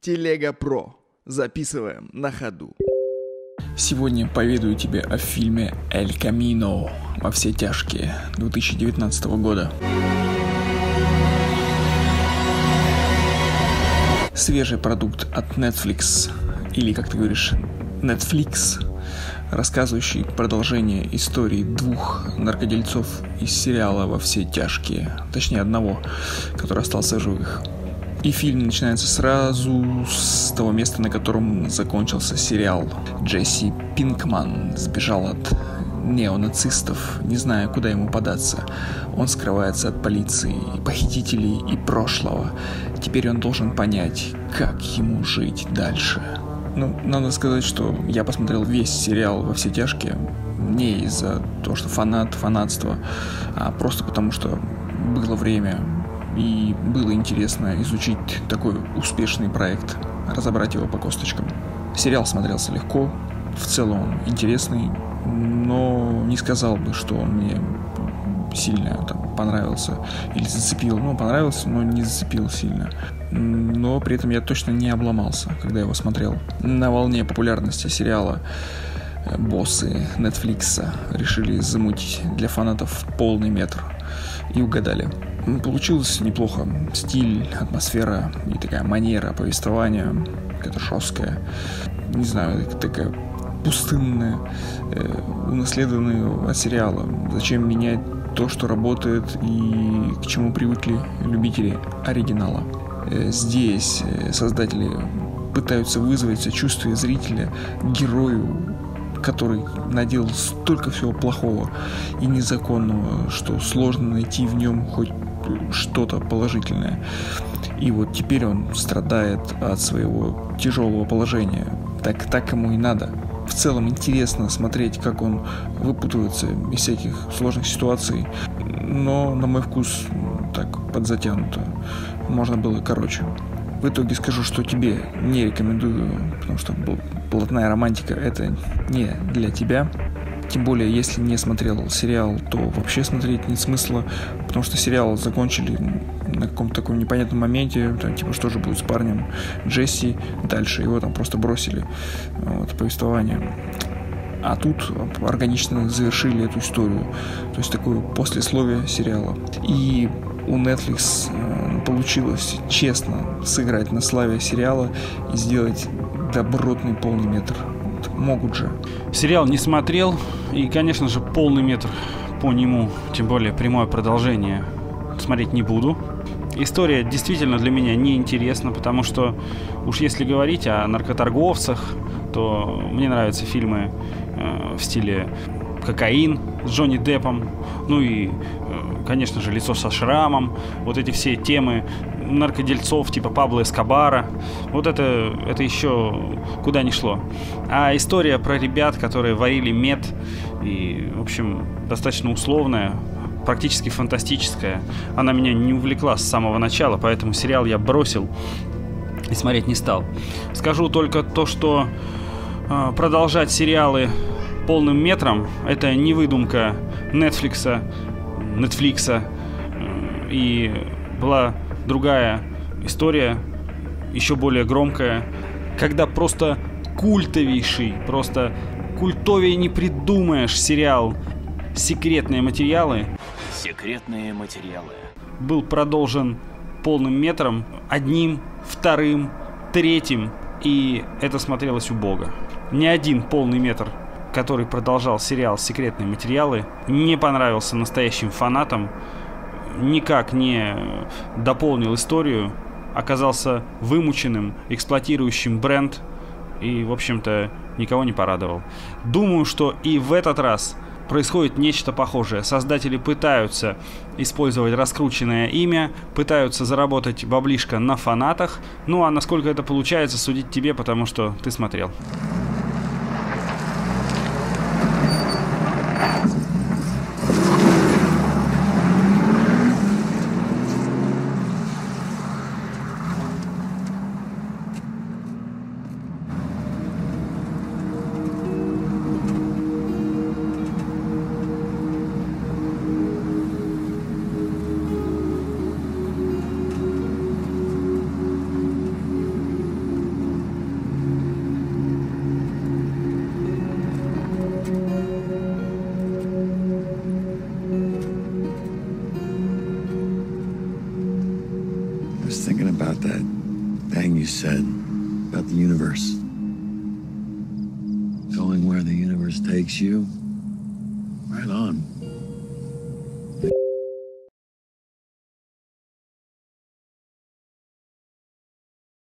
Телега Про. Записываем на ходу. Сегодня поведаю тебе о фильме «Эль Камино» во все тяжкие 2019 года. Свежий продукт от Netflix, или, как ты говоришь, Netflix, рассказывающий продолжение истории двух наркодельцов из сериала «Во все тяжкие», точнее одного, который остался живых – и фильм начинается сразу с того места, на котором закончился сериал. Джесси Пинкман сбежал от неонацистов, не зная, куда ему податься. Он скрывается от полиции, похитителей и прошлого. Теперь он должен понять, как ему жить дальше. Ну, надо сказать, что я посмотрел весь сериал во все тяжкие не из-за того, что фанат, фанатство, а просто потому, что было время, и было интересно изучить такой успешный проект, разобрать его по косточкам. Сериал смотрелся легко, в целом он интересный, но не сказал бы, что он мне сильно там, понравился или зацепил. Ну, понравился, но не зацепил сильно. Но при этом я точно не обломался, когда его смотрел. На волне популярности сериала э, боссы Netflix решили замутить для фанатов полный метр и угадали. Получилось неплохо. Стиль, атмосфера и такая манера повествования, какая-то жесткая. Не знаю, такая пустынная, э, унаследованная от сериала. Зачем менять то, что работает и к чему привыкли любители оригинала. Э, здесь э, создатели пытаются вызвать сочувствие зрителя герою, который наделал столько всего плохого и незаконного, что сложно найти в нем хоть что-то положительное. И вот теперь он страдает от своего тяжелого положения. Так, так ему и надо. В целом интересно смотреть, как он выпутывается из всяких сложных ситуаций. Но, на мой вкус, так подзатянуто. Можно было короче. В итоге скажу, что тебе не рекомендую, потому что блатная романтика это не для тебя. Тем более, если не смотрел сериал, то вообще смотреть нет смысла, потому что сериал закончили на каком-то таком непонятном моменте, там, типа, что же будет с парнем Джесси дальше, его там просто бросили, вот, повествование. А тут органично завершили эту историю, то есть такое послесловие сериала. И у Netflix э, получилось честно сыграть на славе сериала и сделать добротный полный метр могут же. Сериал не смотрел, и, конечно же, полный метр по нему, тем более прямое продолжение, смотреть не буду. История действительно для меня неинтересна, потому что уж если говорить о наркоторговцах, то мне нравятся фильмы э, в стиле «Кокаин» с Джонни Деппом, ну и, конечно же, «Лицо со шрамом», вот эти все темы наркодельцов типа Пабло Эскобара. Вот это, это еще куда ни шло. А история про ребят, которые варили мед, и, в общем, достаточно условная, практически фантастическая. Она меня не увлекла с самого начала, поэтому сериал я бросил и смотреть не стал. Скажу только то, что э, продолжать сериалы полным метром это не выдумка Netflix, Netflix э, и была другая история, еще более громкая, когда просто культовейший, просто культовее не придумаешь сериал «Секретные материалы». Секретные материалы. Был продолжен полным метром, одним, вторым, третьим, и это смотрелось убого. Ни один полный метр, который продолжал сериал «Секретные материалы», не понравился настоящим фанатам, никак не дополнил историю, оказался вымученным, эксплуатирующим бренд и, в общем-то, никого не порадовал. Думаю, что и в этот раз происходит нечто похожее. Создатели пытаются использовать раскрученное имя, пытаются заработать баблишко на фанатах, ну а насколько это получается, судить тебе, потому что ты смотрел. About that thing you said about the universe. Going where the universe takes you.